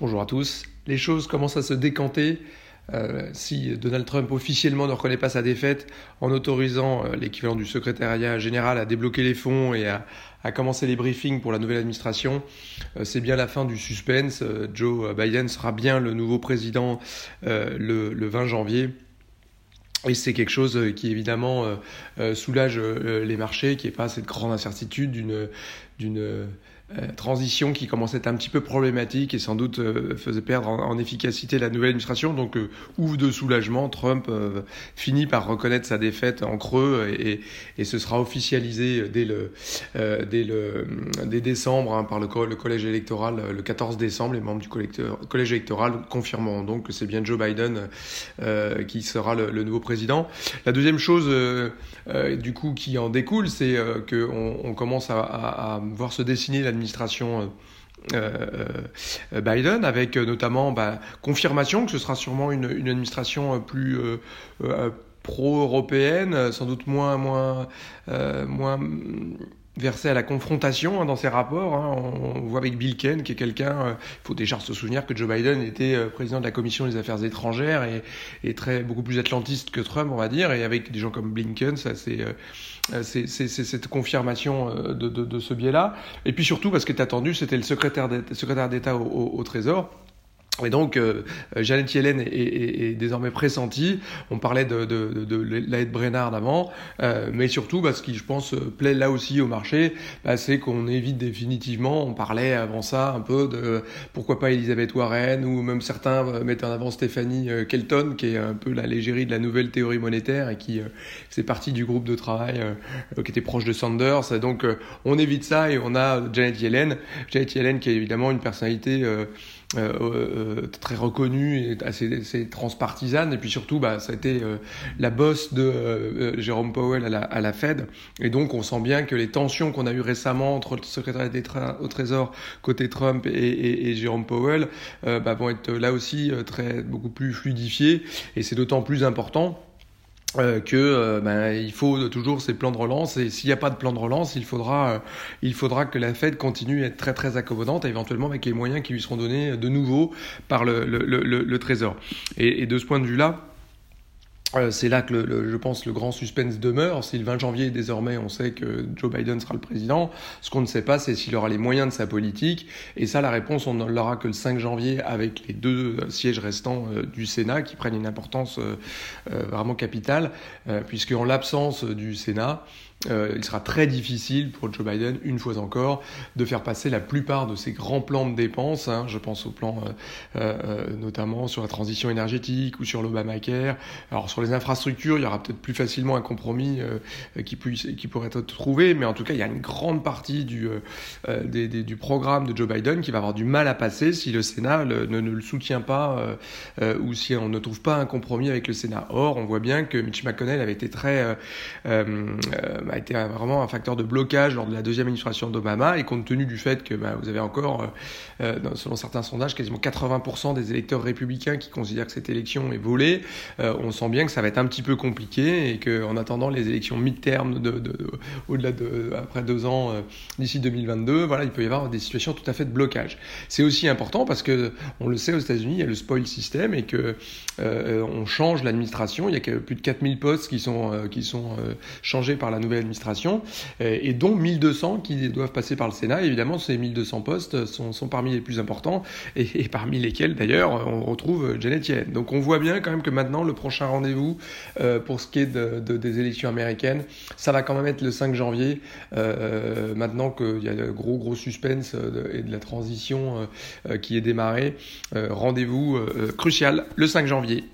Bonjour à tous. Les choses commencent à se décanter. Euh, si Donald Trump officiellement ne reconnaît pas sa défaite en autorisant euh, l'équivalent du secrétariat général à débloquer les fonds et à, commencer les briefings pour la nouvelle administration, euh, c'est bien la fin du suspense. Joe Biden sera bien le nouveau président le, le 20 janvier. Et c'est quelque chose qui évidemment soulage les marchés, qui n'est pas cette grande incertitude d'une transition qui commençait à être un petit peu problématique et sans doute euh, faisait perdre en, efficacité la nouvelle administration. Donc, euh, ouf de soulagement, Trump finit par reconnaître sa défaite en creux et, ce sera officialisé dès le, dès le dès décembre hein, par le, collège électoral le 14 décembre. Les membres du collège électoral confirmeront donc que c'est bien Joe Biden qui sera le, nouveau président. La deuxième chose, du coup, qui en découle, c'est qu'on on commence à, à, à, voir se dessiner la administration euh, euh, Biden, avec euh, notamment bah, confirmation que ce sera sûrement une, une administration plus pro-européenne, sans doute moins, moins, moins versé à la confrontation hein, dans ses rapports. Hein. On, voit avec Bill Ken, qui est quelqu'un, il faut déjà se souvenir que Joe Biden était président de la Commission des Affaires étrangères et, et, très, beaucoup plus atlantiste que Trump, on va dire, et avec des gens comme Blinken, ça c'est euh, c'est cette confirmation euh, de, de, de ce biais-là. Et puis surtout, parce est attendu, c'était le secrétaire d'État au, au Trésor et donc, euh, Janet Yellen est, est, est, désormais pressentie. On parlait de, de, de, de Brennard avant, euh, mais surtout, parce qui, je pense, plaît là aussi au marché, bah, c'est qu'on évite définitivement, on parlait avant ça un peu de pourquoi pas Elisabeth Warren, ou même certains mettaient en avant Stéphanie euh, Kelton, qui est un peu la légérie de la nouvelle théorie monétaire et qui euh, c'est partie du groupe de travail euh, qui était proche de Sanders. Donc, on évite ça et on a Janet Yellen. Janet Yellen qui est évidemment une personnalité euh, euh, très reconnue et assez, assez, transpartisane. Et puis surtout, bah, ça a été euh, la bosse de euh, Jérôme Powell à la, à la, Fed. Et donc, on sent bien que les tensions qu'on a eues récemment entre le secrétaire au Trésor côté Trump et, et, et Jérôme Powell bah, vont être là aussi très beaucoup plus fluidifiées. Et c'est d'autant plus important euh, que euh, ben, il faut toujours ces plans de relance et s'il n'y a pas de plan de relance, il faudra euh, il faudra que la Fed continue à être très très accommodante, éventuellement avec les moyens qui lui seront donnés de nouveau par le, le, le, le Trésor. Et, et, de ce point de vue-là, euh, c'est là que le, je pense le grand suspense demeure. Si le 20 janvier désormais on sait que Joe Biden sera le président, ce qu'on ne sait pas c'est s'il aura les moyens de sa politique. Et ça la réponse on ne l'aura que le 5 janvier avec les deux sièges restants euh, du Sénat qui prennent une importance euh, vraiment capitale, puisque en l'absence du Sénat, euh, il sera très difficile pour Joe Biden, une fois encore, de faire passer la plupart de ses grands plans de dépenses. Hein, je pense au plan euh, euh, notamment sur la transition énergétique ou sur l'Obamacare. Sur les infrastructures, il y aura peut-être plus facilement un compromis qui, puisse, qui pourrait être trouvé, mais en tout cas, il y a une grande partie du, des, des, du programme de Joe Biden qui va avoir du mal à passer si le Sénat ne, le soutient pas ou si on ne trouve pas un compromis avec le Sénat. Or, on voit bien que Mitch McConnell avait été très a été vraiment un facteur de blocage lors de la deuxième administration d'Obama, et compte tenu du fait que bah, vous avez encore, euh, euh selon certains sondages, quasiment 80% des électeurs républicains qui considèrent que cette élection est volée, euh, on sent bien que ça va être un petit peu compliqué, et qu'en attendant les élections mid-term de, de, de, au-delà de après deux ans euh, d'ici 2022, voilà, il peut y avoir des situations tout à fait de blocage. C'est aussi important parce que on le sait aux États-Unis, il y a le spoil system et que euh, on change l'administration. Il y a plus de 4000 postes qui sont qui sont changés par la nouvelle administration, euh, et dont 1200 qui doivent passer par le Sénat. évidemment, ces 1200 postes sont, sont parmi les plus importants, et, parmi lesquels d'ailleurs on retrouve Janet Yellen. Donc on voit bien quand même que maintenant le prochain rendez-vous euh, pour ce qui est de, de, des élections américaines, ça va quand même être le 5 janvier, euh, maintenant qu'il y a le gros gros suspense et de la transition qui est démarrée. rendez-vous crucial le 5 janvier.